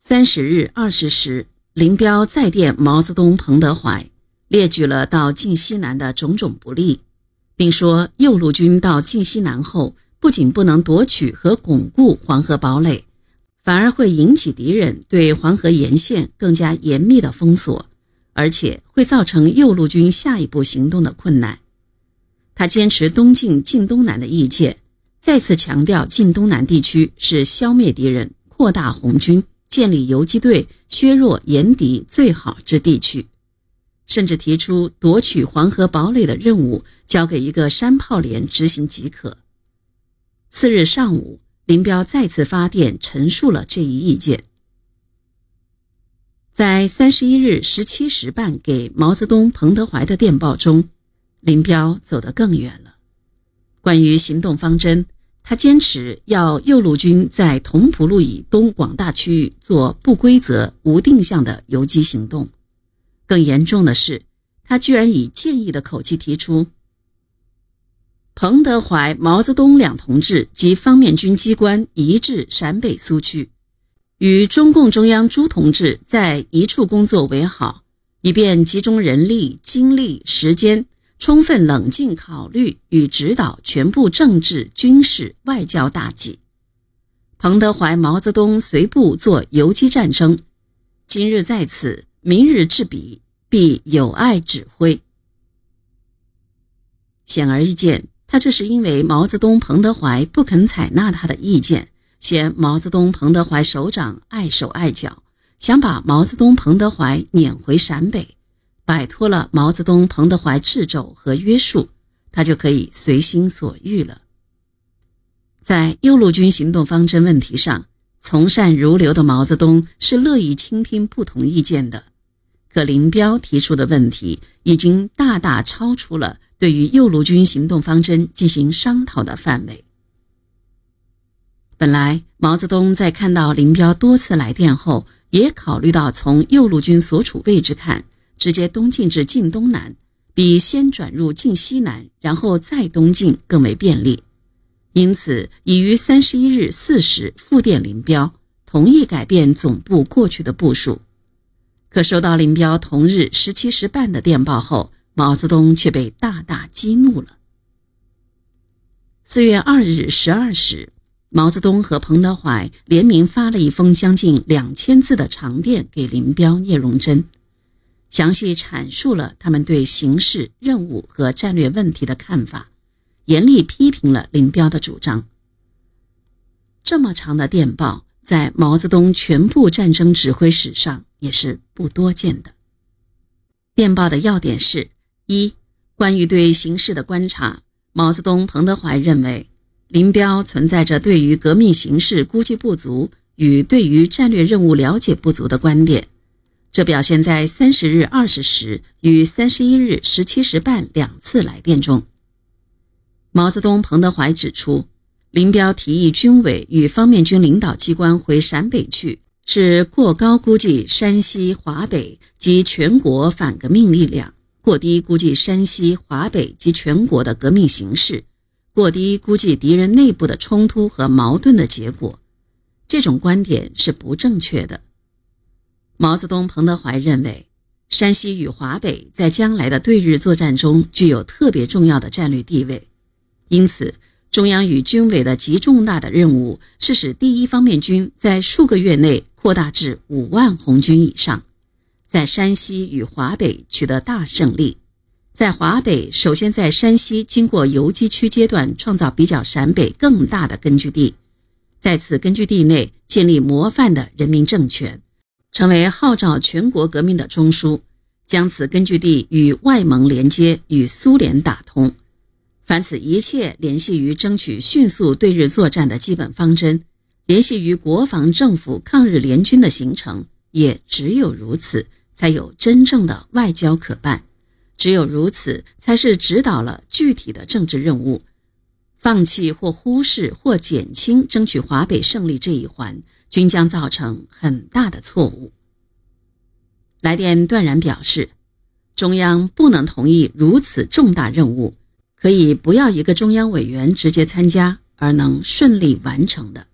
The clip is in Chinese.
三十日二十时，林彪再电毛泽东、彭德怀，列举了到晋西南的种种不利，并说右路军到晋西南后，不仅不能夺取和巩固黄河堡垒，反而会引起敌人对黄河沿线更加严密的封锁，而且会造成右路军下一步行动的困难。他坚持东进、晋东南的意见，再次强调晋东南地区是消灭敌人、扩大红军、建立游击队、削弱严敌最好之地区，甚至提出夺取黄河堡垒的任务交给一个山炮连执行即可。次日上午，林彪再次发电陈述了这一意见。在三十一日十七时半给毛泽东、彭德怀的电报中。林彪走得更远了。关于行动方针，他坚持要右路军在同蒲路以东广大区域做不规则、无定向的游击行动。更严重的是，他居然以建议的口气提出：彭德怀、毛泽东两同志及方面军机关移至陕北苏区，与中共中央朱同志在一处工作为好，以便集中人力、精力、时间。充分冷静考虑与指导全部政治、军事、外交大计。彭德怀、毛泽东随部做游击战争，今日在此，明日至彼，必有爱指挥。显而易见，他这是因为毛泽东、彭德怀不肯采纳他的意见，嫌毛泽东、彭德怀首长碍手碍脚，想把毛泽东、彭德怀撵回陕北。摆脱了毛泽东、彭德怀掣肘和约束，他就可以随心所欲了。在右路军行动方针问题上，从善如流的毛泽东是乐意倾听不同意见的。可林彪提出的问题已经大大超出了对于右路军行动方针进行商讨的范围。本来毛泽东在看到林彪多次来电后，也考虑到从右路军所处位置看。直接东进至晋东南，比先转入晋西南，然后再东进更为便利。因此，已于三十一日四时复电林彪，同意改变总部过去的部署。可收到林彪同日十七时半的电报后，毛泽东却被大大激怒了。四月二日十二时，毛泽东和彭德怀联名发了一封将近两千字的长电给林彪、聂荣臻。详细阐述了他们对形势、任务和战略问题的看法，严厉批评了林彪的主张。这么长的电报，在毛泽东全部战争指挥史上也是不多见的。电报的要点是：一、关于对形势的观察，毛泽东、彭德怀认为，林彪存在着对于革命形势估计不足与对于战略任务了解不足的观点。这表现在三十日二十时与三十一日十七时半两次来电中。毛泽东、彭德怀指出，林彪提议军委与方面军领导机关回陕北去，是过高估计山西、华北及全国反革命力量，过低估计山西、华北及全国的革命形势，过低估计敌人内部的冲突和矛盾的结果。这种观点是不正确的。毛泽东、彭德怀认为，山西与华北在将来的对日作战中具有特别重要的战略地位，因此，中央与军委的极重大的任务是使第一方面军在数个月内扩大至五万红军以上，在山西与华北取得大胜利，在华北首先在山西经过游击区阶段创造比较陕北更大的根据地，在此根据地内建立模范的人民政权。成为号召全国革命的中枢，将此根据地与外蒙连接，与苏联打通。凡此一切联系于争取迅速对日作战的基本方针，联系于国防政府抗日联军的形成，也只有如此，才有真正的外交可办。只有如此，才是指导了具体的政治任务。放弃或忽视或减轻争取华北胜利这一环。均将造成很大的错误。来电断然表示，中央不能同意如此重大任务，可以不要一个中央委员直接参加而能顺利完成的。